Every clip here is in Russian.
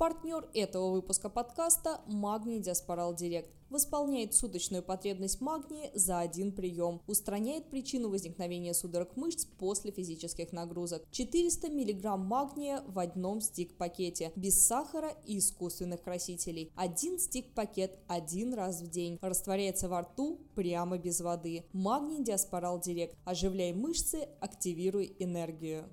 Партнер этого выпуска подкаста – Магний Диаспорал Директ. Восполняет суточную потребность магния за один прием. Устраняет причину возникновения судорог мышц после физических нагрузок. 400 мг магния в одном стик-пакете. Без сахара и искусственных красителей. Один стик-пакет один раз в день. Растворяется во рту прямо без воды. Магний Диаспорал Директ. Оживляй мышцы, активируй энергию.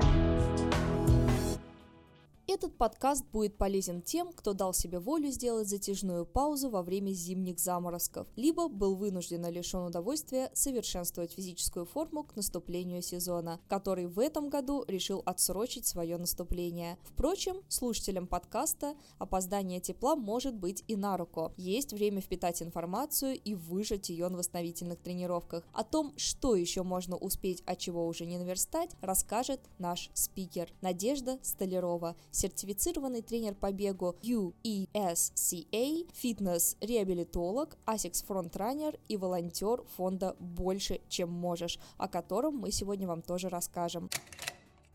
Этот подкаст будет полезен тем, кто дал себе волю сделать затяжную паузу во время зимних заморозков, либо был вынужденно лишен удовольствия совершенствовать физическую форму к наступлению сезона, который в этом году решил отсрочить свое наступление. Впрочем, слушателям подкаста опоздание тепла может быть и на руку. Есть время впитать информацию и выжать ее на восстановительных тренировках. О том, что еще можно успеть, а чего уже не наверстать, расскажет наш спикер Надежда Столярова, сертифицированный тренер по бегу UESCA, фитнес-реабилитолог, ASICS фронтранер и волонтер фонда «Больше, чем можешь», о котором мы сегодня вам тоже расскажем.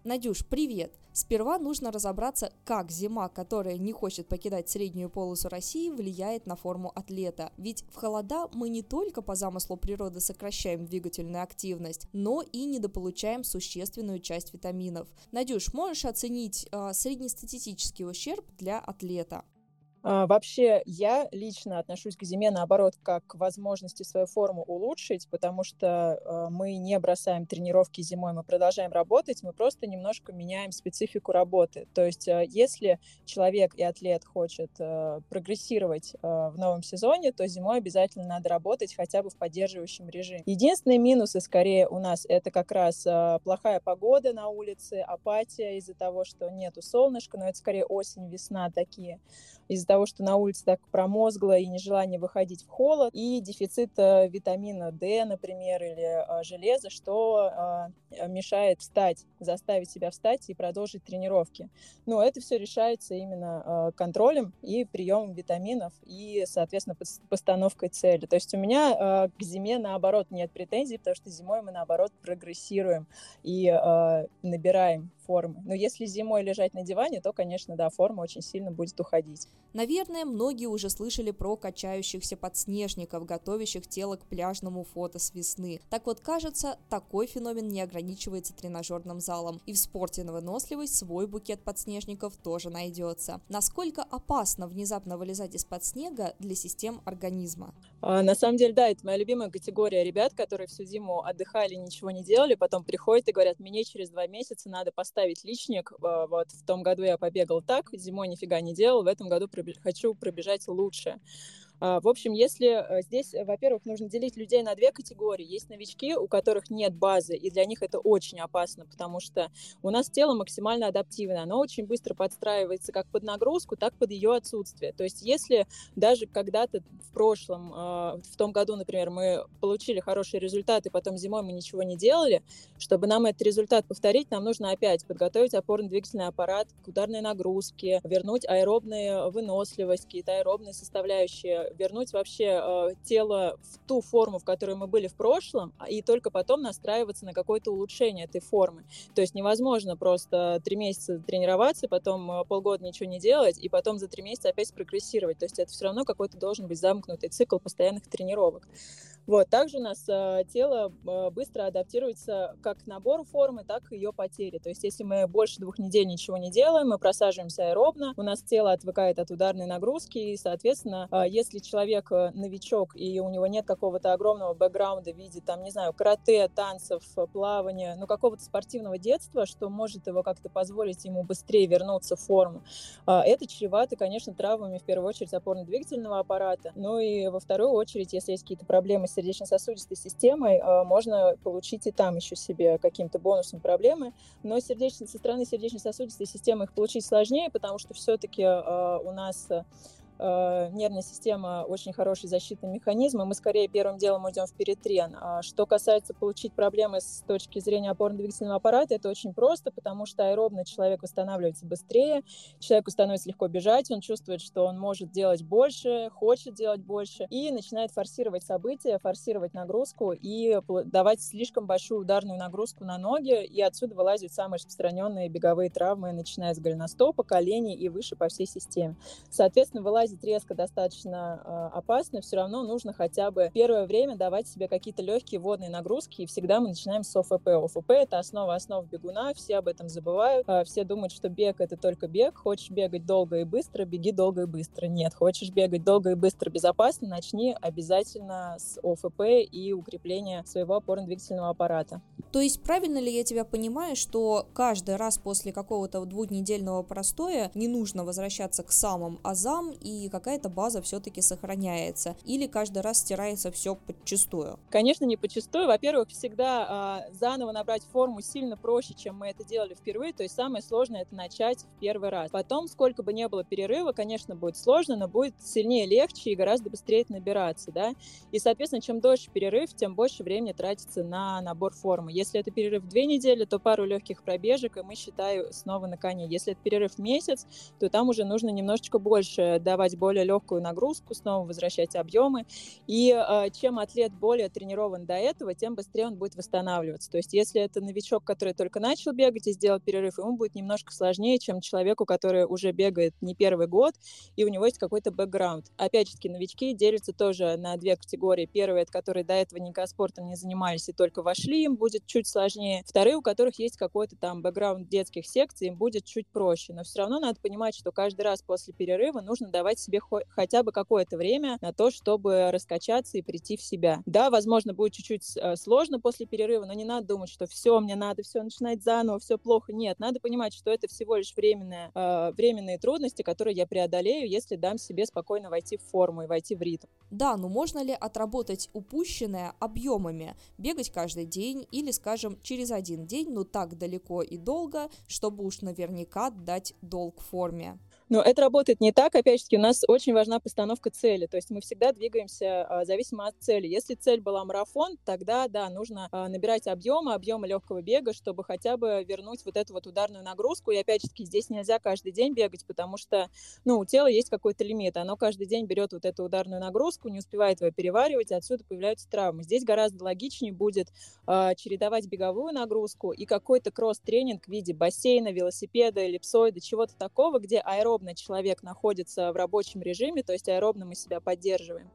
Надюш, привет! Сперва нужно разобраться, как зима, которая не хочет покидать среднюю полосу России, влияет на форму атлета. Ведь в холода мы не только по замыслу природы сокращаем двигательную активность, но и недополучаем существенную часть витаминов. Надюш, можешь оценить э, среднестатистический ущерб для атлета? А, вообще, я лично отношусь к зиме, наоборот, как к возможности свою форму улучшить, потому что э, мы не бросаем тренировки зимой, мы продолжаем работать, мы просто немножко меняем специфику работы. То есть, э, если человек и атлет хочет прогрессировать в новом сезоне, то зимой обязательно надо работать хотя бы в поддерживающем режиме. Единственные минусы, скорее, у нас это как раз плохая погода на улице, апатия из-за того, что нету солнышка, но это скорее осень, весна такие из-за того, что на улице так промозгло и нежелание выходить в холод, и дефицит э, витамина D, например, или э, железа, что э, мешает встать, заставить себя встать и продолжить тренировки. Но это все решается именно контролем и приемом витаминов и, соответственно, постановкой цели. То есть у меня к зиме, наоборот, нет претензий, потому что зимой мы, наоборот, прогрессируем и набираем формы. Но если зимой лежать на диване, то, конечно, да, форма очень сильно будет уходить. Наверное, многие уже слышали про качающихся подснежников, готовящих тело к пляжному фото с весны. Так вот, кажется, такой феномен не ограничивается тренажерным залом. И в спорте на выносливость свой букет подснежников тоже найдется. Насколько опасно внезапно вылезать из-под снега для систем организма? А, на самом деле, да, это моя любимая категория ребят, которые всю зиму отдыхали, ничего не делали, потом приходят и говорят, мне через два месяца надо поставить личник, а, вот в том году я побегал так, зимой нифига не делал, в этом году хочу пробежать лучше. А, в общем, если э, здесь, э, во-первых, нужно делить людей на две категории. Есть новички, у которых нет базы, и для них это очень опасно, потому что у нас тело максимально адаптивное, оно очень быстро подстраивается как под нагрузку, так под ее отсутствие. То есть если даже когда-то в прошлом, а, в том году, например, мы получили хорошие результаты, потом зимой мы ничего не делали, чтобы нам этот результат повторить, нам нужно опять подготовить опорно-двигательный аппарат к ударной нагрузке, вернуть аэробную выносливость, какие-то аэробные составляющие, вернуть вообще э, тело в ту форму, в которой мы были в прошлом, а, и только потом настраиваться на какое-то улучшение этой формы. То есть невозможно просто три месяца тренироваться, потом э, полгода ничего не делать, и потом за три месяца опять прогрессировать. То есть это все равно какой-то должен быть замкнутый цикл постоянных тренировок. Вот. Также у нас э, тело э, быстро адаптируется как к набору формы, так и ее потере. То есть если мы больше двух недель ничего не делаем, мы просаживаемся аэробно, у нас тело отвыкает от ударной нагрузки, и, соответственно, э, если человек новичок, и у него нет какого-то огромного бэкграунда в виде, там, не знаю, карате, танцев, плавания, ну, какого-то спортивного детства, что может его как-то позволить ему быстрее вернуться в форму, э, это чревато, конечно, травмами, в первую очередь, опорно-двигательного аппарата. Ну и во вторую очередь, если есть какие-то проблемы сердечно-сосудистой системой, э, можно получить и там еще себе каким-то бонусом проблемы. Но сердечно, со стороны сердечно-сосудистой системы их получить сложнее, потому что все-таки у нас э, нервная система очень хороший защитный механизм, и мы скорее первым делом уйдем в перетрен. А что касается получить проблемы с точки зрения опорно-двигательного аппарата, это очень просто, потому что аэробный человек восстанавливается быстрее, человеку становится легко бежать, он чувствует, что он может делать больше, хочет делать больше, и начинает форсировать события, форсировать нагрузку и давать слишком большую ударную нагрузку на ноги, и отсюда вылазят самые распространенные беговые травмы, начиная с голеностопа, коленей и выше по всей системе. Соответственно, вылазить резко достаточно э, опасно, все равно нужно хотя бы первое время давать себе какие-то легкие водные нагрузки, и всегда мы начинаем с ОФП. ОФП — это основа основ бегуна, все об этом забывают, э, все думают, что бег — это только бег, хочешь бегать долго и быстро, беги долго и быстро. Нет, хочешь бегать долго и быстро безопасно, начни обязательно с ОФП и укрепления своего опорно-двигательного аппарата. То есть правильно ли я тебя понимаю, что каждый раз после какого-то двухнедельного простоя не нужно возвращаться к самым азам и какая-то база все-таки сохраняется? Или каждый раз стирается все подчистую? Конечно, не подчистую. Во-первых, всегда а, заново набрать форму сильно проще, чем мы это делали впервые. То есть самое сложное это начать в первый раз. Потом, сколько бы ни было перерыва, конечно, будет сложно, но будет сильнее, легче и гораздо быстрее набираться, да. И, соответственно, чем дольше перерыв, тем больше времени тратится на набор формы. Если это перерыв две недели, то пару легких пробежек, и мы, считаю, снова на коне. Если это перерыв месяц, то там уже нужно немножечко больше давать более легкую нагрузку, снова возвращать объемы. И э, чем атлет более тренирован до этого, тем быстрее он будет восстанавливаться. То есть если это новичок, который только начал бегать и сделал перерыв, ему будет немножко сложнее, чем человеку, который уже бегает не первый год, и у него есть какой-то бэкграунд. Опять же таки, новички делятся тоже на две категории. Первые, это которые до этого никогда спортом не занимались и только вошли, им будет чуть сложнее. Вторые, у которых есть какой-то там бэкграунд детских секций, им будет чуть проще. Но все равно надо понимать, что каждый раз после перерыва нужно давать себе хотя бы какое-то время на то, чтобы раскачаться и прийти в себя. Да, возможно, будет чуть-чуть э, сложно после перерыва, но не надо думать, что все, мне надо все начинать заново, все плохо. Нет, надо понимать, что это всего лишь временное, э, временные трудности, которые я преодолею, если дам себе спокойно войти в форму и войти в ритм. Да, но можно ли отработать упущенное объемами? Бегать каждый день или, скажем, через один день, но так далеко и долго, чтобы уж наверняка дать долг форме? Но это работает не так. Опять же, у нас очень важна постановка цели. То есть мы всегда двигаемся а, зависимо от цели. Если цель была марафон, тогда, да, нужно а, набирать объемы, объемы легкого бега, чтобы хотя бы вернуть вот эту вот ударную нагрузку. И опять же, здесь нельзя каждый день бегать, потому что, ну, у тела есть какой-то лимит. Оно каждый день берет вот эту ударную нагрузку, не успевает ее переваривать, отсюда появляются травмы. Здесь гораздо логичнее будет э, чередовать беговую нагрузку и какой-то кросс-тренинг в виде бассейна, велосипеда, эллипсоида, чего-то такого, где аэроб аэробно человек находится в рабочем режиме, то есть аэробно мы себя поддерживаем,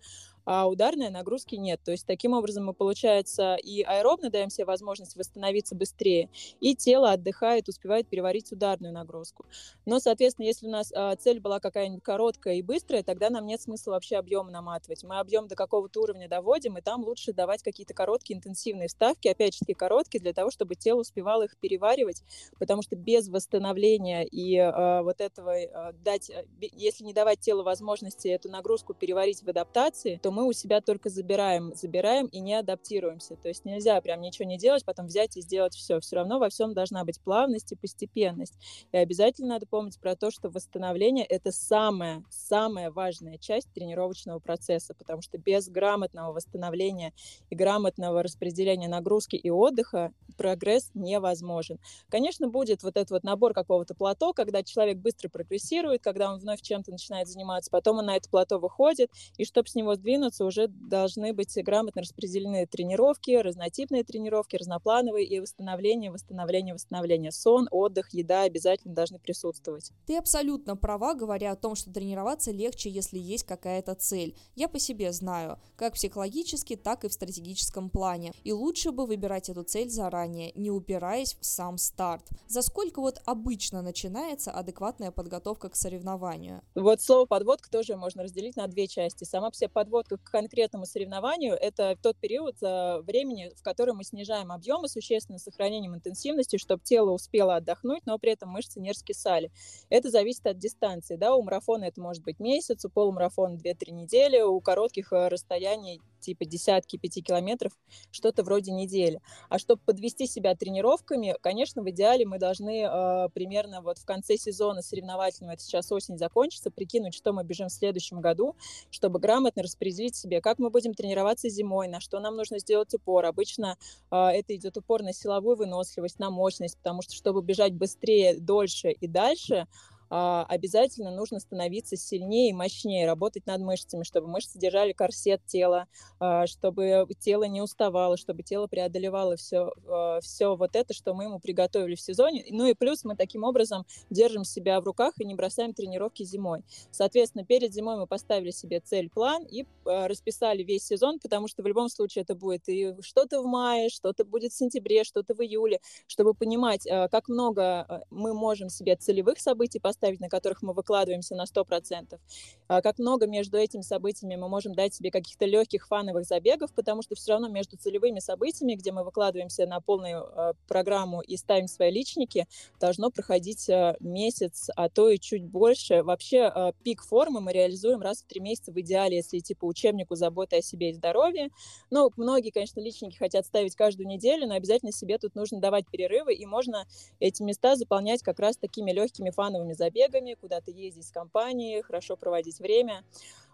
а ударной нагрузки нет. То есть таким образом мы, получается, и аэробно даем себе возможность восстановиться быстрее, и тело отдыхает, успевает переварить ударную нагрузку. Но, соответственно, если у нас а, цель была какая-нибудь короткая и быстрая, тогда нам нет смысла вообще объем наматывать. Мы объем до какого-то уровня доводим, и там лучше давать какие-то короткие интенсивные вставки, опять же таки короткие, для того, чтобы тело успевало их переваривать, потому что без восстановления и а, вот этого а, дать, а, если не давать телу возможности эту нагрузку переварить в адаптации, то мы у себя только забираем, забираем и не адаптируемся. То есть нельзя прям ничего не делать, потом взять и сделать все. Все равно во всем должна быть плавность и постепенность. И обязательно надо помнить про то, что восстановление — это самая, самая важная часть тренировочного процесса, потому что без грамотного восстановления и грамотного распределения нагрузки и отдыха прогресс невозможен. Конечно, будет вот этот вот набор какого-то плато, когда человек быстро прогрессирует, когда он вновь чем-то начинает заниматься, потом он на это плато выходит, и чтобы с него сдвинуться, уже должны быть грамотно распределены тренировки, разнотипные тренировки, разноплановые и восстановление, восстановление, восстановление. Сон, отдых, еда обязательно должны присутствовать. Ты абсолютно права, говоря о том, что тренироваться легче, если есть какая-то цель. Я по себе знаю, как психологически, так и в стратегическом плане. И лучше бы выбирать эту цель заранее, не упираясь в сам старт. За сколько вот обычно начинается адекватная подготовка к соревнованию? Вот слово подводка тоже можно разделить на две части. Сама по себе подводка к конкретному соревнованию это тот период э, времени, в который мы снижаем объемы существенно сохранением интенсивности, чтобы тело успело отдохнуть, но при этом мышцы не раскисали. Это зависит от дистанции. Да? У марафона это может быть месяц, у полумарафона 2-3 недели, у коротких э, расстояний типа десятки, пяти километров, что-то вроде недели. А чтобы подвести себя тренировками, конечно, в идеале мы должны э, примерно вот в конце сезона соревновательного, это сейчас осень закончится, прикинуть, что мы бежим в следующем году, чтобы грамотно распределить себе, как мы будем тренироваться зимой, на что нам нужно сделать упор. Обычно э, это идет упор на силовую выносливость, на мощность, потому что чтобы бежать быстрее, дольше и дальше, обязательно нужно становиться сильнее и мощнее, работать над мышцами, чтобы мышцы держали корсет тела, а, чтобы тело не уставало, чтобы тело преодолевало все, а, все вот это, что мы ему приготовили в сезоне. Ну и плюс мы таким образом держим себя в руках и не бросаем тренировки зимой. Соответственно, перед зимой мы поставили себе цель-план и расписали весь сезон, потому что в любом случае это будет и что-то в мае, что-то будет в сентябре, что-то в июле, чтобы понимать, как много мы можем себе целевых событий поставить, поставить, на которых мы выкладываемся на 100%. А как много между этими событиями мы можем дать себе каких-то легких фановых забегов, потому что все равно между целевыми событиями, где мы выкладываемся на полную э, программу и ставим свои личники, должно проходить э, месяц, а то и чуть больше. Вообще пик формы мы реализуем раз в три месяца в идеале, если идти по учебнику заботы о себе и здоровье. Ну, многие, конечно, личники хотят ставить каждую неделю, но обязательно себе тут нужно давать перерывы, и можно эти места заполнять как раз такими легкими фановыми забегами забегами, куда-то ездить с компанией, хорошо проводить время.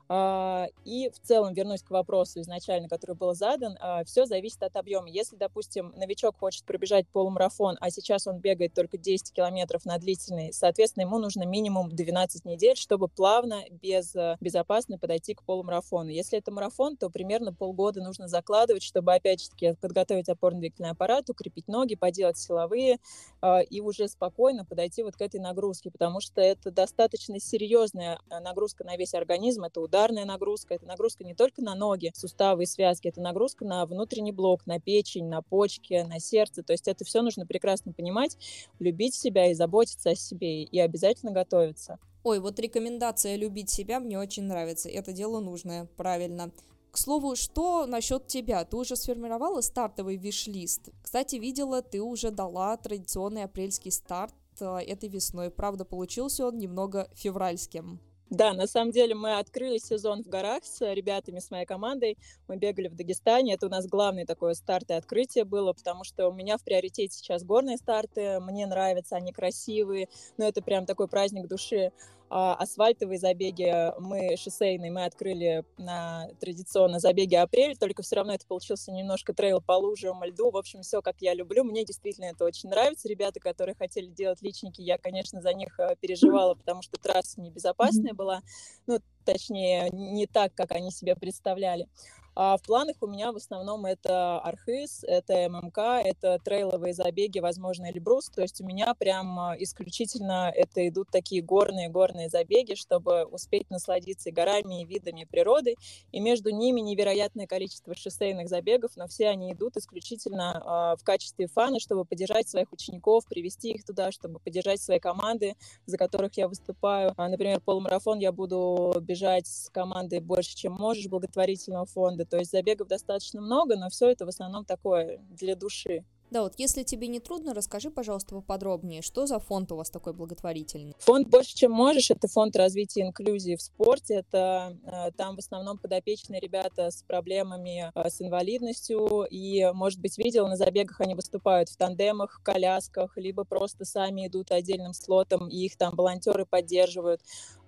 А, и в целом вернусь к вопросу изначально, который был задан. А, Все зависит от объема. Если, допустим, новичок хочет пробежать полумарафон, а сейчас он бегает только 10 километров на длительный, соответственно, ему нужно минимум 12 недель, чтобы плавно, без, э, безопасно подойти к полумарафону. Если это марафон, то примерно полгода нужно закладывать, чтобы, опять же таки, подготовить опорно-двигательный аппарат, укрепить ноги, поделать силовые а, и уже спокойно подойти вот к этой нагрузке, потому что это достаточно серьезная э, нагрузка на весь организм, это ударная нагрузка, это нагрузка не только на ноги, суставы и связки, это нагрузка на внутренний блок, на печень, на почки, на сердце. То есть это все нужно прекрасно понимать, любить себя и заботиться о себе, и обязательно готовиться. Ой, вот рекомендация любить себя мне очень нравится. Это дело нужное, правильно. К слову, что насчет тебя? Ты уже сформировала стартовый виш-лист? Кстати, видела, ты уже дала традиционный апрельский старт э, этой весной. Правда, получился он немного февральским. Да, на самом деле мы открыли сезон в горах с ребятами, с моей командой. Мы бегали в Дагестане. Это у нас главное такое старт и открытие было, потому что у меня в приоритете сейчас горные старты. Мне нравятся, они красивые. Но это прям такой праздник души. А, асфальтовые забеги, мы шоссейные, мы открыли на традиционно забеги апрель, только все равно это получился немножко трейл по лужам, льду, в общем, все как я люблю, мне действительно это очень нравится, ребята, которые хотели делать личники, я, конечно, за них э, переживала, потому что трасса небезопасная была, ну, точнее, не так, как они себе представляли. А в планах у меня в основном это Архыз, это ММК, это трейловые забеги, возможно, Эльбрус. То есть у меня прям а, исключительно это идут такие горные-горные забеги, чтобы успеть насладиться и горами, и видами природы. И между ними невероятное количество шоссейных забегов, но все они идут исключительно э, в качестве фана, чтобы поддержать своих учеников, привести их туда, чтобы поддержать свои команды, за которых я выступаю. А, например, полумарафон я буду бежать с командой «Больше, чем можешь» благотворительного фонда года. То есть забегов достаточно много, но все это в основном такое для души. Да, вот если тебе не трудно, расскажи, пожалуйста, поподробнее, что за фонд у вас такой благотворительный? Фонд «Больше, чем можешь» — это фонд развития инклюзии в спорте. Это э, там в основном подопечные ребята с проблемами э, с инвалидностью. И, может быть, видел, на забегах они выступают в тандемах, в колясках, либо просто сами идут отдельным слотом, и их там волонтеры поддерживают.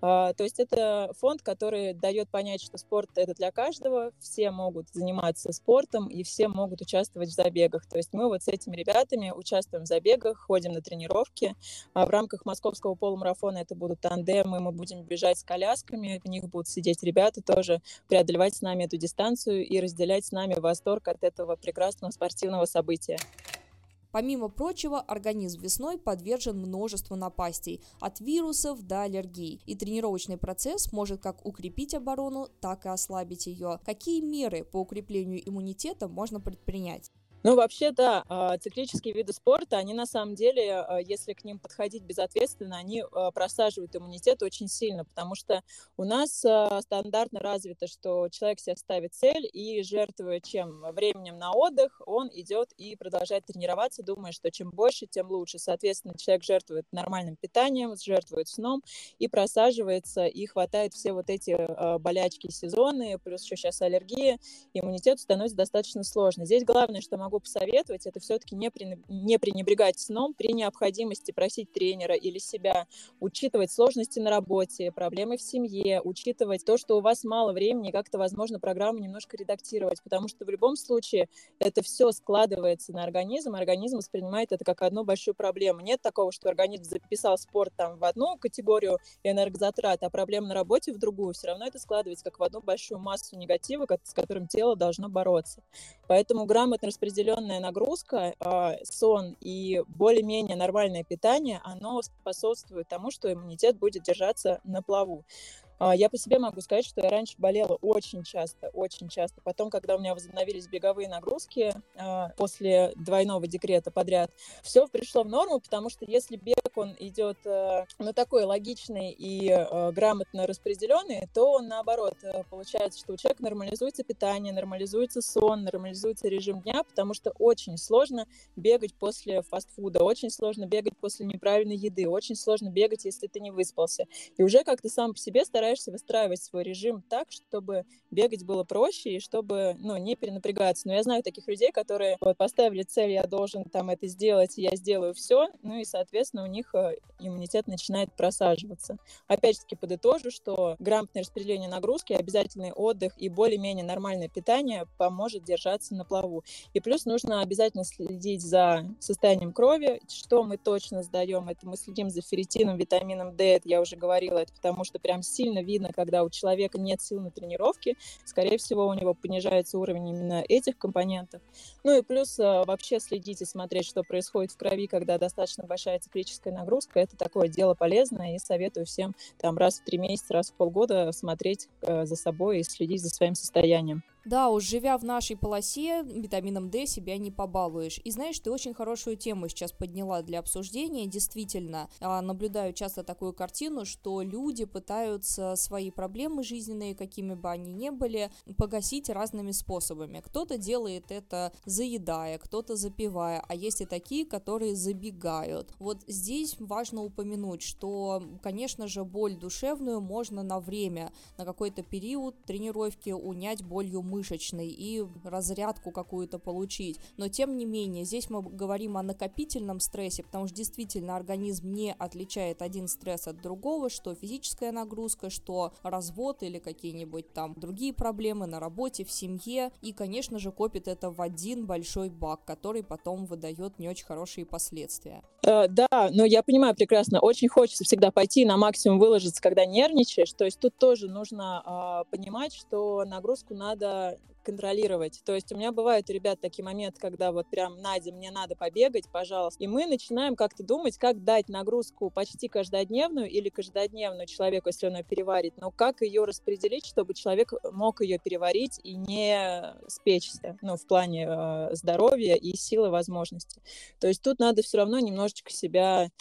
А, то есть это фонд, который дает понять, что спорт это для каждого, все могут заниматься спортом и все могут участвовать в забегах. То есть мы вот с этими ребятами участвуем в забегах, ходим на тренировки. А в рамках московского полумарафона это будут тандемы, мы будем бежать с колясками, в них будут сидеть ребята тоже, преодолевать с нами эту дистанцию и разделять с нами восторг от этого прекрасного спортивного события. Помимо прочего, организм весной подвержен множеству напастей, от вирусов до аллергий, и тренировочный процесс может как укрепить оборону, так и ослабить ее. Какие меры по укреплению иммунитета можно предпринять? Ну, вообще, да, а, циклические виды спорта, они на самом деле, а, если к ним подходить безответственно, они а, просаживают иммунитет очень сильно, потому что у нас стандартно развито, что человек себе ставит цель и жертвуя чем? Временем на отдых, он идет и продолжает тренироваться, думая, что чем больше, тем лучше. Соответственно, человек жертвует нормальным питанием, жертвует сном и просаживается, и хватает все вот эти болячки сезонные, плюс еще сейчас аллергия, иммунитет становится достаточно сложно. Здесь главное, что могу могу посоветовать, это все-таки не, не пренебрегать сном при необходимости просить тренера или себя, учитывать сложности на работе, проблемы в семье, учитывать то, что у вас мало времени, как-то, возможно, программу немножко редактировать, потому что в любом случае это все складывается на организм, организм воспринимает это как одну большую проблему. Нет такого, что организм записал спорт там в одну категорию энергозатрат, а проблема на работе в другую. Все равно это складывается как в одну большую массу негатива, с которым тело должно бороться. Поэтому грамотно распределение определенная нагрузка, а, сон и более-менее нормальное питание, оно способствует тому, что иммунитет будет держаться на плаву. А, я по себе могу сказать, что я раньше болела очень часто, очень часто. Потом, когда у меня возобновились беговые нагрузки а, после двойного декрета подряд, все пришло в норму, потому что если бег, он идет э, ну, такой логичный и э, грамотно распределенный, то он наоборот, э, получается, что у человека нормализуется питание, нормализуется сон, нормализуется режим дня, потому что очень сложно бегать после фастфуда, очень сложно бегать после неправильной еды, очень сложно бегать, если ты не выспался. И уже как то сам по себе стараешься стараешься выстраивать свой режим так, чтобы бегать было проще и чтобы, ну, не перенапрягаться. Но я знаю таких людей, которые вот поставили цель, я должен там это сделать, я сделаю все, ну и, соответственно, у них э, иммунитет начинает просаживаться. Опять же таки подытожу, что грамотное распределение нагрузки, обязательный отдых и более-менее нормальное питание поможет держаться на плаву. И плюс нужно обязательно следить за состоянием крови, что мы точно сдаем, это мы следим за ферритином, витамином D, это я уже говорила, это потому что прям сильно сильно видно, когда у человека нет сил на тренировки, скорее всего, у него понижается уровень именно этих компонентов. Ну и плюс э, вообще следить и смотреть, что происходит в крови, когда достаточно большая циклическая нагрузка. Это такое дело полезное, и советую всем там раз в три месяца, раз в полгода смотреть э, за собой и следить за своим состоянием. Да, уж живя в нашей полосе, витамином D себя не побалуешь. И знаешь, ты очень хорошую тему сейчас подняла для обсуждения. Действительно, а, наблюдаю часто такую картину, что люди пытаются свои проблемы жизненные, какими бы они ни были, погасить разными способами. Кто-то делает это заедая, кто-то запивая, а есть и такие, которые забегают. Вот здесь важно упомянуть, что, конечно же, боль душевную можно на время, на какой-то период тренировки унять болью мышц мышечный и разрядку какую-то получить. Но тем не менее, здесь мы говорим о накопительном стрессе, потому что действительно организм не отличает один стресс от другого, что физическая нагрузка, что развод или какие-нибудь там другие проблемы на работе, в семье. И, конечно же, копит это в один большой бак, который потом выдает не очень хорошие последствия. Э, да, но я понимаю прекрасно, очень хочется всегда пойти на максимум выложиться, когда нервничаешь. То есть тут тоже нужно э, понимать, что нагрузку надо контролировать. То есть у меня бывают, ребят, такие моменты, когда вот прям, Надя, мне надо побегать, пожалуйста. И мы начинаем как-то думать, как дать нагрузку почти каждодневную или каждодневную человеку, если он ее переварит, но как ее распределить, чтобы человек мог ее переварить и не спечься, ну, в плане э, здоровья и силы возможностей. То есть тут надо все равно немножечко себя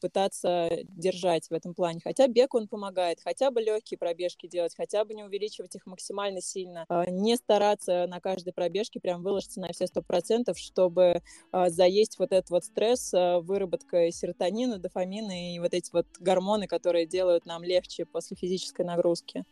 пытаться держать в этом плане. Хотя бег он помогает, хотя бы легкие пробежки делать, хотя бы не увеличивать их максимально сильно, э, не стараться на каждой пробежке прям выложиться на все сто процентов, чтобы э, заесть вот этот вот стресс, выработка серотонина, дофамина и вот эти вот гормоны, которые делают нам легче после физической нагрузки.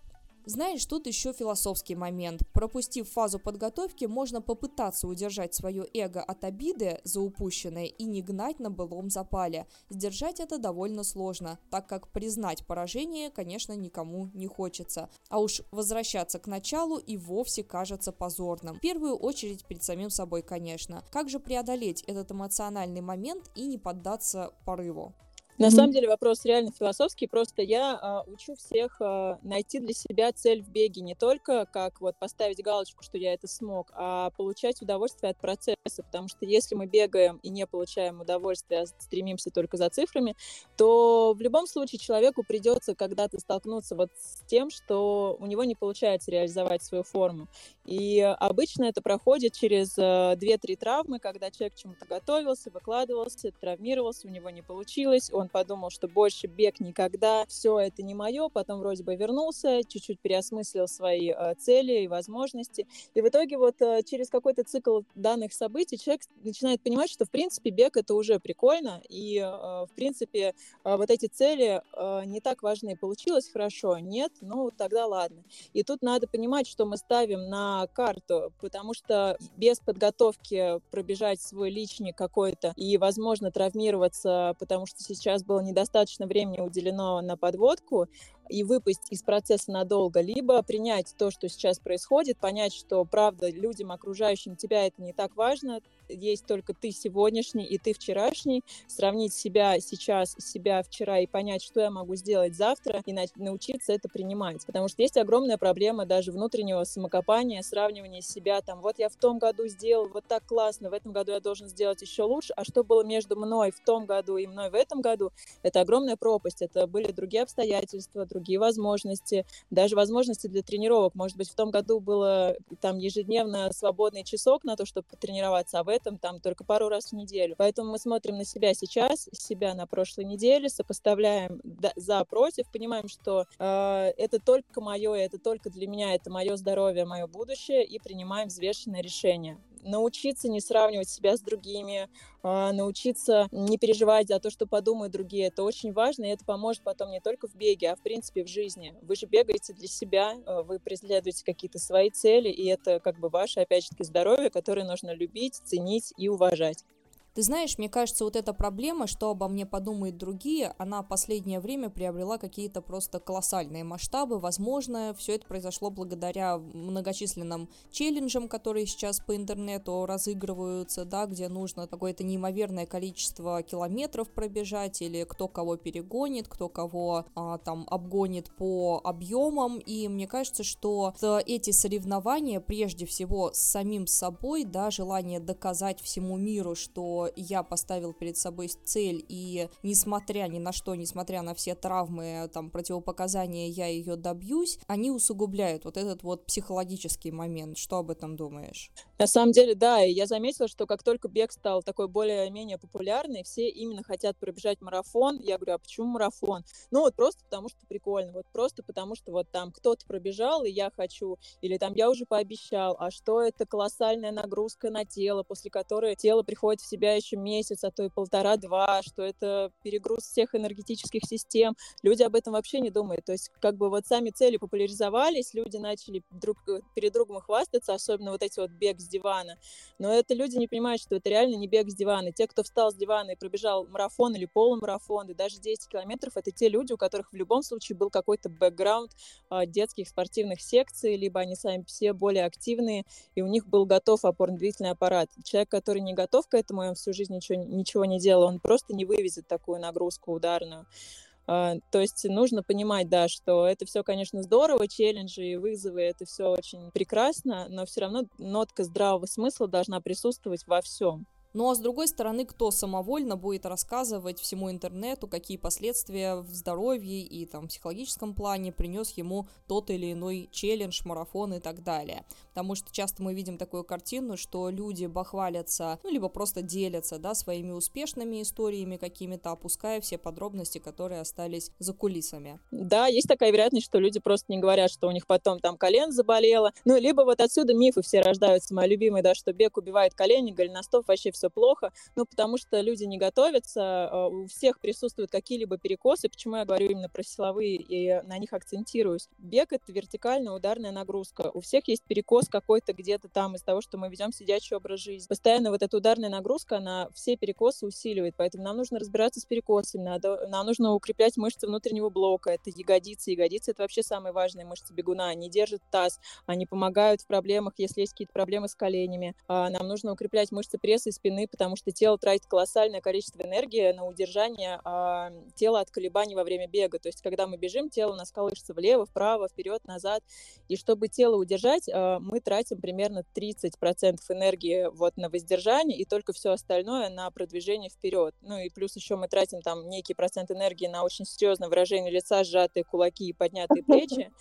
Знаешь, тут еще философский момент. Пропустив фазу подготовки, можно попытаться удержать свое эго от обиды за упущенное и не гнать на былом запале. Сдержать это довольно сложно, так как признать поражение, конечно, никому не хочется. А уж возвращаться к началу и вовсе кажется позорным. В первую очередь перед самим собой, конечно. Как же преодолеть этот эмоциональный момент и не поддаться порыву? На mm-hmm. самом деле вопрос реально философский. Просто я а, учу всех а, найти для себя цель в беге не только как вот поставить галочку, что я это смог, а получать удовольствие от процесса. Потому что если мы бегаем и не получаем удовольствия, а стремимся только за цифрами, то в любом случае человеку придется когда-то столкнуться вот с тем, что у него не получается реализовать свою форму. И обычно это проходит через 2-3 э, травмы, когда человек к чему-то готовился, выкладывался, травмировался, у него не получилось, он подумал, что больше бег никогда, все это не мое, потом вроде бы вернулся, чуть-чуть переосмыслил свои э, цели и возможности, и в итоге вот э, через какой-то цикл данных событий человек начинает понимать, что в принципе бег это уже прикольно, и в принципе вот эти цели не так важны. Получилось хорошо? Нет? Ну тогда ладно. И тут надо понимать, что мы ставим на карту, потому что без подготовки пробежать свой личник какой-то и, возможно, травмироваться, потому что сейчас было недостаточно времени уделено на подводку, и выпасть из процесса надолго, либо принять то, что сейчас происходит, понять, что, правда, людям, окружающим тебя это не так важно, есть только ты сегодняшний и ты вчерашний, сравнить себя сейчас, себя вчера и понять, что я могу сделать завтра, и научиться это принимать. Потому что есть огромная проблема даже внутреннего самокопания, сравнивания себя, там, вот я в том году сделал вот так классно, в этом году я должен сделать еще лучше, а что было между мной в том году и мной в этом году, это огромная пропасть, это были другие обстоятельства, другие возможности, даже возможности для тренировок. Может быть, в том году было там ежедневно свободный часок на то, чтобы потренироваться, а в этом там только пару раз в неделю. Поэтому мы смотрим на себя сейчас, себя на прошлой неделе, сопоставляем за, против, понимаем, что э, это только мое, это только для меня, это мое здоровье, мое будущее, и принимаем взвешенное решение научиться не сравнивать себя с другими, а, научиться не переживать за то, что подумают другие. Это очень важно, и это поможет потом не только в беге, а в принципе в жизни. Вы же бегаете для себя, а, вы преследуете какие-то свои цели, и это как бы ваше, опять же здоровье, которое нужно любить, ценить и уважать. Ты знаешь, мне кажется, вот эта проблема, что обо мне подумают другие, она последнее время приобрела какие-то просто колоссальные масштабы. Возможно, все это произошло благодаря многочисленным челленджам, которые сейчас по интернету разыгрываются, да, где нужно какое-то неимоверное количество километров пробежать, или кто кого перегонит, кто кого а, там обгонит по объемам. И мне кажется, что эти соревнования, прежде всего, с самим собой, да, желание доказать всему миру, что я поставил перед собой цель, и несмотря ни на что, несмотря на все травмы, там, противопоказания, я ее добьюсь, они усугубляют вот этот вот психологический момент. Что об этом думаешь? На самом деле, да, и я заметила, что как только бег стал такой более-менее популярный, все именно хотят пробежать марафон. Я говорю, а почему марафон? Ну вот просто потому, что прикольно, вот просто потому, что вот там кто-то пробежал, и я хочу, или там я уже пообещал, а что это колоссальная нагрузка на тело, после которой тело приходит в себя еще месяц, а то и полтора-два, что это перегруз всех энергетических систем. Люди об этом вообще не думают. То есть как бы вот сами цели популяризовались, люди начали друг перед другом хвастаться, особенно вот эти вот бег дивана. Но это люди не понимают, что это реально не бег с дивана. Те, кто встал с дивана и пробежал марафон или полумарафон, и даже 10 километров, это те люди, у которых в любом случае был какой-то бэкграунд а, детских спортивных секций, либо они сами все более активные, и у них был готов опорно-двигательный аппарат. Человек, который не готов к этому, он всю жизнь ничего, ничего не делал, он просто не вывезет такую нагрузку ударную. Uh, то есть нужно понимать, да, что это все, конечно, здорово, челленджи и вызовы, это все очень прекрасно, но все равно нотка здравого смысла должна присутствовать во всем. Ну а с другой стороны, кто самовольно будет рассказывать всему интернету, какие последствия в здоровье и там психологическом плане принес ему тот или иной челлендж, марафон и так далее. Потому что часто мы видим такую картину, что люди бахвалятся, ну либо просто делятся, да, своими успешными историями какими-то, опуская все подробности, которые остались за кулисами. Да, есть такая вероятность, что люди просто не говорят, что у них потом там колен заболело. Ну, либо вот отсюда мифы все рождаются, мои любимые, да, что бег убивает колени, голеностоп, вообще все плохо, ну, потому что люди не готовятся, а, у всех присутствуют какие-либо перекосы, почему я говорю именно про силовые и на них акцентируюсь. Бег — это вертикальная ударная нагрузка, у всех есть перекос какой-то где-то там из-за того, что мы ведем сидячий образ жизни. Постоянно вот эта ударная нагрузка, она все перекосы усиливает, поэтому нам нужно разбираться с перекосами, надо, нам нужно укреплять мышцы внутреннего блока, это ягодицы, ягодицы — это вообще самые важные мышцы бегуна, они держат таз, они помогают в проблемах, если есть какие-то проблемы с коленями, а, нам нужно укреплять мышцы пресса и спины, спины, потому что тело тратит колоссальное количество энергии на удержание а, тела от колебаний во время бега. То есть, когда мы бежим, тело у нас колышется влево, вправо, вперед, назад. И чтобы тело удержать, а, мы тратим примерно 30% энергии вот на воздержание и только все остальное на продвижение вперед. Ну и плюс еще мы тратим там некий процент энергии на очень серьезное выражение лица, сжатые кулаки и поднятые плечи.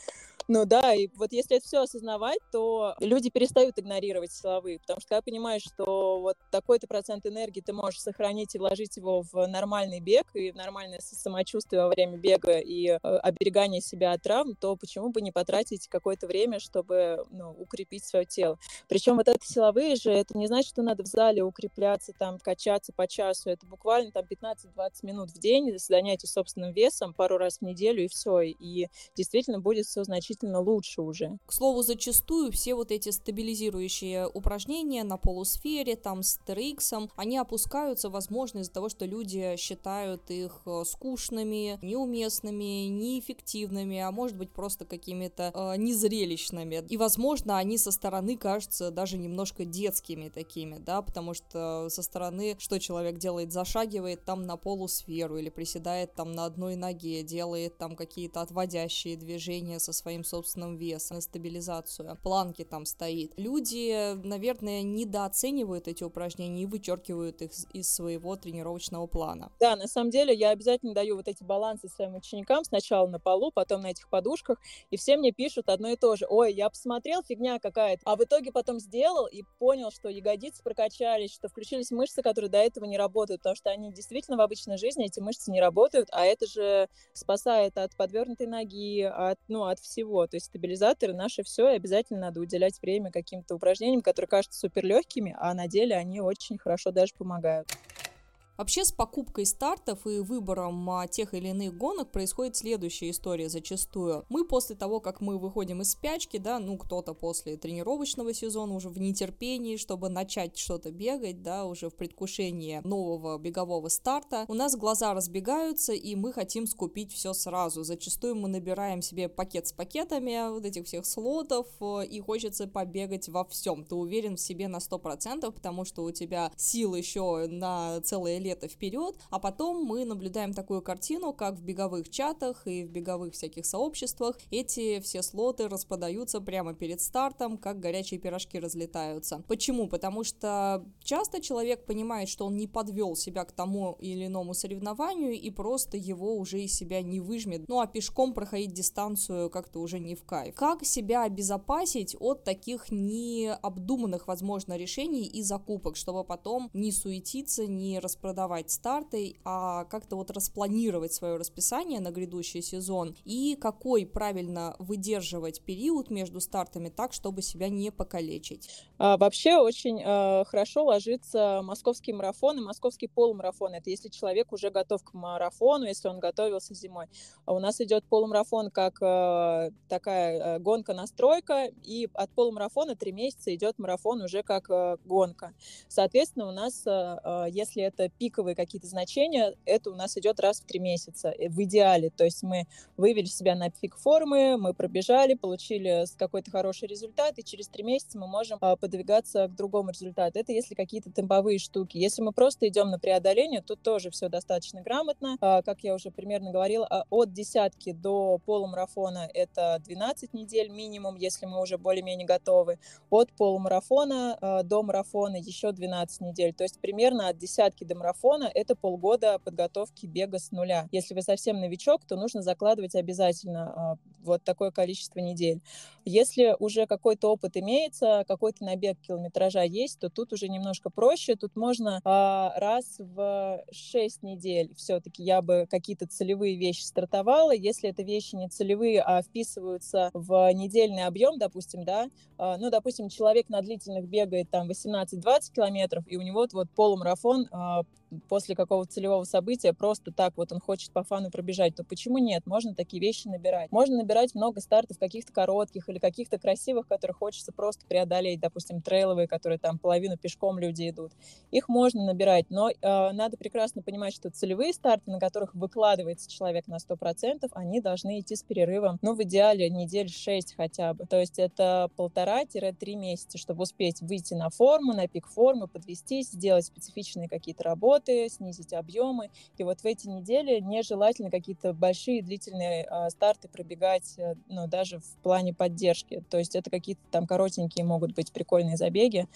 Ну да, и вот если это все осознавать, то люди перестают игнорировать силовые, потому что когда понимаешь, что вот такой-то процент энергии ты можешь сохранить и вложить его в нормальный бег и в нормальное самочувствие во время бега и э, оберегание себя от травм, то почему бы не потратить какое-то время, чтобы ну, укрепить свое тело. Причем вот это силовые же, это не значит, что надо в зале укрепляться, там, качаться по часу, это буквально там 15-20 минут в день занятий собственным весом пару раз в неделю и все, и действительно будет все значительно значительно лучше уже. К слову, зачастую все вот эти стабилизирующие упражнения на полусфере, там с TRX, они опускаются, возможно, из-за того, что люди считают их э, скучными, неуместными, неэффективными, а может быть просто какими-то э, незрелищными. И, возможно, они со стороны кажутся даже немножко детскими такими, да, потому что со стороны, что человек делает, зашагивает там на полусферу или приседает там на одной ноге, делает там какие-то отводящие движения со своим собственным весом, на стабилизацию. Планки там стоит. Люди, наверное, недооценивают эти упражнения и вычеркивают их из своего тренировочного плана. Да, на самом деле я обязательно даю вот эти балансы своим ученикам. Сначала на полу, потом на этих подушках. И все мне пишут одно и то же. Ой, я посмотрел, фигня какая-то. А в итоге потом сделал и понял, что ягодицы прокачались, что включились мышцы, которые до этого не работают. Потому что они действительно в обычной жизни, эти мышцы не работают. А это же спасает от подвернутой ноги, от, ну, от всего всего. То есть стабилизаторы наши все, и обязательно надо уделять время каким-то упражнениям, которые кажутся супер легкими, а на деле они очень хорошо даже помогают. Вообще с покупкой стартов и выбором а, тех или иных гонок происходит следующая история зачастую. Мы после того, как мы выходим из спячки, да, ну кто-то после тренировочного сезона уже в нетерпении, чтобы начать что-то бегать, да, уже в предвкушении нового бегового старта, у нас глаза разбегаются и мы хотим скупить все сразу. Зачастую мы набираем себе пакет с пакетами вот этих всех слотов э, и хочется побегать во всем. Ты уверен в себе на 100%, потому что у тебя сил еще на целое лето вперед, а потом мы наблюдаем такую картину, как в беговых чатах и в беговых всяких сообществах эти все слоты распадаются прямо перед стартом, как горячие пирожки разлетаются. Почему? Потому что часто человек понимает, что он не подвел себя к тому или иному соревнованию и просто его уже из себя не выжмет. Ну а пешком проходить дистанцию как-то уже не в кайф. Как себя обезопасить от таких необдуманных, возможно, решений и закупок, чтобы потом не суетиться, не распродавать продавать старты, а как-то вот распланировать свое расписание на грядущий сезон и какой правильно выдерживать период между стартами так, чтобы себя не покалечить? А, вообще очень э, хорошо ложится московский марафон и московский полумарафон. Это если человек уже готов к марафону, если он готовился зимой. А у нас идет полумарафон как э, такая э, гонка-настройка, и от полумарафона три месяца идет марафон уже как э, гонка. Соответственно, у нас, э, э если это пик пиковые какие-то значения, это у нас идет раз в три месяца э, в идеале. То есть мы вывели себя на пик формы, мы пробежали, получили какой-то хороший результат, и через три месяца мы можем а, подвигаться к другому результату. Это если какие-то темповые штуки. Если мы просто идем на преодоление, тут тоже все достаточно грамотно. А, как я уже примерно говорила, а, от десятки до полумарафона это 12 недель минимум, если мы уже более-менее готовы. От полумарафона до марафона еще 12 недель. То есть примерно от десятки до марафона марафона – это полгода подготовки бега с нуля. Если вы совсем новичок, то нужно закладывать обязательно а, вот такое количество недель. Если уже какой-то опыт имеется, какой-то набег километража есть, то тут уже немножко проще. Тут можно а, раз в 6 недель все-таки я бы какие-то целевые вещи стартовала. Если это вещи не целевые, а вписываются в недельный объем, допустим, да, а, ну, допустим, человек на длительных бегает там 18-20 километров, и у него вот, полумарафон после какого-то целевого события просто так вот он хочет по фану пробежать, то почему нет? Можно такие вещи набирать. Можно набирать много стартов каких-то коротких или каких-то красивых, которые хочется просто преодолеть, допустим, трейловые, которые там половину пешком люди идут. Их можно набирать, но э, надо прекрасно понимать, что целевые старты, на которых выкладывается человек на 100%, они должны идти с перерывом, ну, в идеале недель 6 хотя бы. То есть это полтора-три месяца, чтобы успеть выйти на форму, на пик формы, подвестись, сделать специфичные какие-то работы, снизить объемы. И вот в эти недели нежелательно какие-то большие длительные э, старты пробегать, э, ну, даже в плане поддержки. То есть это какие-то там коротенькие могут быть прикольные забеги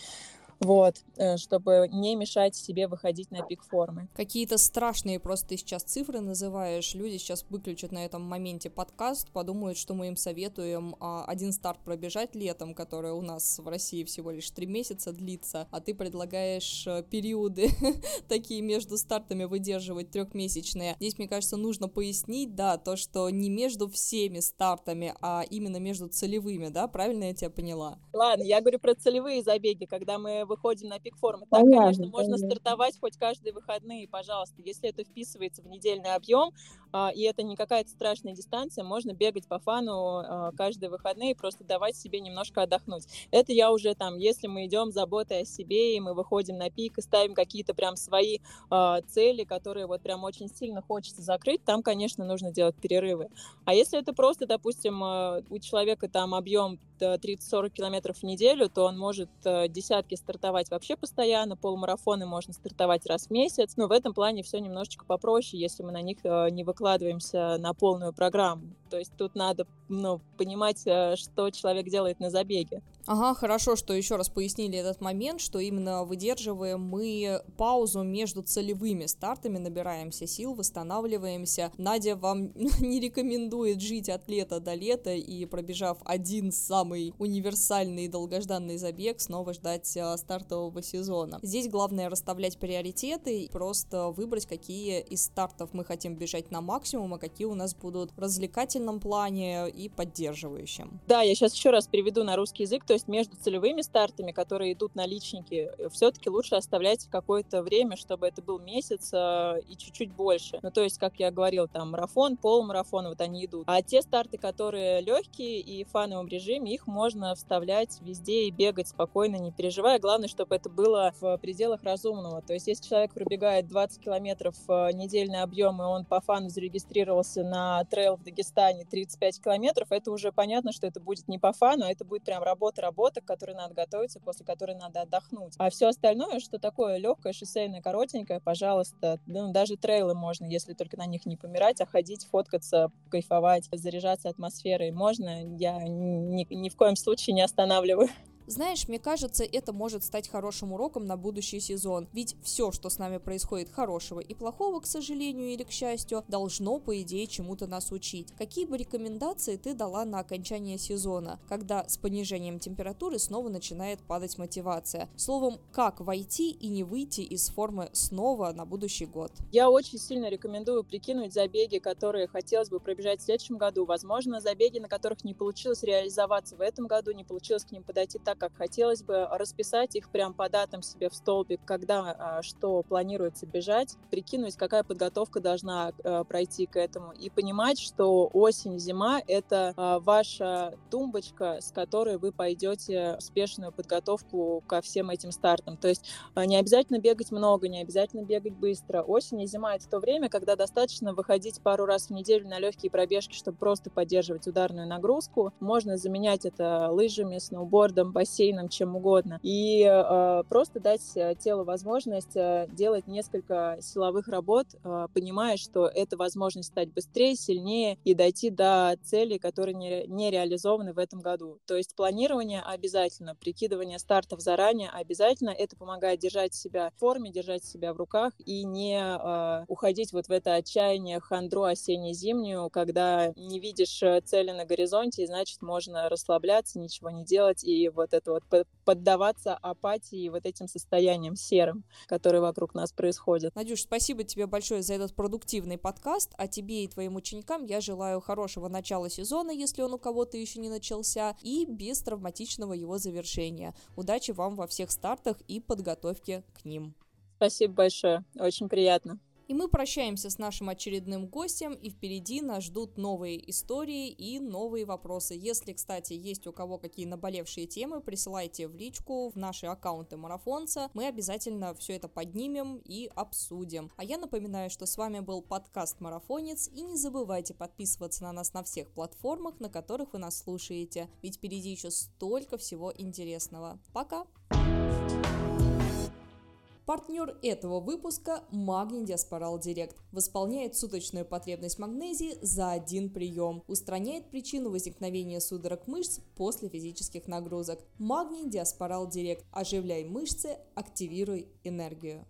вот, э, чтобы не мешать себе выходить на пик формы. Какие-то страшные просто ты сейчас цифры называешь, люди сейчас выключат на этом моменте подкаст, подумают, что мы им советуем а, один старт пробежать летом, который у нас в России всего лишь три месяца длится, а ты предлагаешь э, периоды такие между стартами выдерживать трехмесячные. Здесь, мне кажется, нужно пояснить, да, то, что не между всеми стартами, а именно между целевыми, да, правильно я тебя поняла? Ладно, я говорю про целевые забеги, когда мы выходим на пик формы. Так, понятно, конечно, можно понятно. стартовать хоть каждые выходные, пожалуйста. Если это вписывается в недельный объем, а, и это не какая-то страшная дистанция, можно бегать по фану а, каждые выходные просто давать себе немножко отдохнуть. Это я уже там, если мы идем заботой о себе, и мы выходим на пик и ставим какие-то прям свои а, цели, которые вот прям очень сильно хочется закрыть, там, конечно, нужно делать перерывы. А если это просто, допустим, у человека там объем 30-40 километров в неделю, то он может десятки стартовать вообще постоянно, полумарафоны можно стартовать раз в месяц, но в этом плане все немножечко попроще, если мы на них не выкладываем выкладываемся на полную программу. То есть тут надо ну, понимать, э, что человек делает на забеге. Ага, хорошо, что еще раз пояснили этот момент, что именно выдерживаем мы паузу между целевыми стартами, набираемся сил, восстанавливаемся. Надя вам не рекомендует жить от лета до лета и, пробежав один самый универсальный и долгожданный забег, снова ждать а, стартового сезона. Здесь главное расставлять приоритеты, просто выбрать, какие из стартов мы хотим бежать на максимум, а какие у нас будут в развлекательном плане и поддерживающем. Да, я сейчас еще раз переведу на русский язык, то между целевыми стартами, которые идут на личники, э, все-таки лучше оставлять какое-то время, чтобы это был месяц э, и чуть-чуть больше. Ну, то есть, как я говорил, там марафон, полумарафон, вот они идут. А те старты, которые легкие и в фановом режиме, их можно вставлять везде и бегать спокойно, не переживая. Главное, чтобы это было в пределах разумного. То есть, если человек пробегает 20 километров э, недельный объем, и он по фану зарегистрировался на трейл в Дагестане 35 километров, это уже понятно, что это будет не по фану, а это будет прям работа работа, к которой надо готовиться, после которой надо отдохнуть. А все остальное, что такое легкое, шоссейное, коротенькое, пожалуйста, ну, даже трейлы можно, если только на них не помирать, а ходить, фоткаться, кайфовать, заряжаться атмосферой можно. Я ни, ни в коем случае не останавливаю. Знаешь, мне кажется, это может стать хорошим уроком на будущий сезон, ведь все, что с нами происходит хорошего и плохого, к сожалению или к счастью, должно, по идее, чему-то нас учить. Какие бы рекомендации ты дала на окончание сезона, когда с понижением температуры снова начинает падать мотивация? Словом, как войти и не выйти из формы снова на будущий год? Я очень сильно рекомендую прикинуть забеги, которые хотелось бы пробежать в следующем году. Возможно, забеги, на которых не получилось реализоваться в этом году, не получилось к ним подойти так, как хотелось бы расписать их прям по датам себе в столбик, когда а, что планируется бежать, прикинуть, какая подготовка должна а, пройти к этому, и понимать, что осень, зима — это а, ваша тумбочка, с которой вы пойдете успешную подготовку ко всем этим стартам. То есть не обязательно бегать много, не обязательно бегать быстро. Осень и зима — это то время, когда достаточно выходить пару раз в неделю на легкие пробежки, чтобы просто поддерживать ударную нагрузку. Можно заменять это лыжами, сноубордом, бассейном, чем угодно. И э, просто дать э, телу возможность э, делать несколько силовых работ, э, понимая, что это возможность стать быстрее, сильнее и дойти до целей, которые не, не реализованы в этом году. То есть планирование обязательно, прикидывание стартов заранее обязательно. Это помогает держать себя в форме, держать себя в руках и не э, уходить вот в это отчаяние, хандру осенне-зимнюю, когда не видишь э, цели на горизонте, и значит можно расслабляться, ничего не делать и вот это вот поддаваться апатии вот этим состояниям серым, которые вокруг нас происходят. Надюш, спасибо тебе большое за этот продуктивный подкаст, а тебе и твоим ученикам я желаю хорошего начала сезона, если он у кого-то еще не начался, и без травматичного его завершения. Удачи вам во всех стартах и подготовке к ним. Спасибо большое, очень приятно. И мы прощаемся с нашим очередным гостем, и впереди нас ждут новые истории и новые вопросы. Если, кстати, есть у кого какие наболевшие темы, присылайте в личку в наши аккаунты Марафонца. Мы обязательно все это поднимем и обсудим. А я напоминаю, что с вами был подкаст Марафонец, и не забывайте подписываться на нас на всех платформах, на которых вы нас слушаете, ведь впереди еще столько всего интересного. Пока! Партнер этого выпуска – Магний Диаспорал Директ. Восполняет суточную потребность магнезии за один прием. Устраняет причину возникновения судорог мышц после физических нагрузок. Магний Диаспорал Директ. Оживляй мышцы, активируй энергию.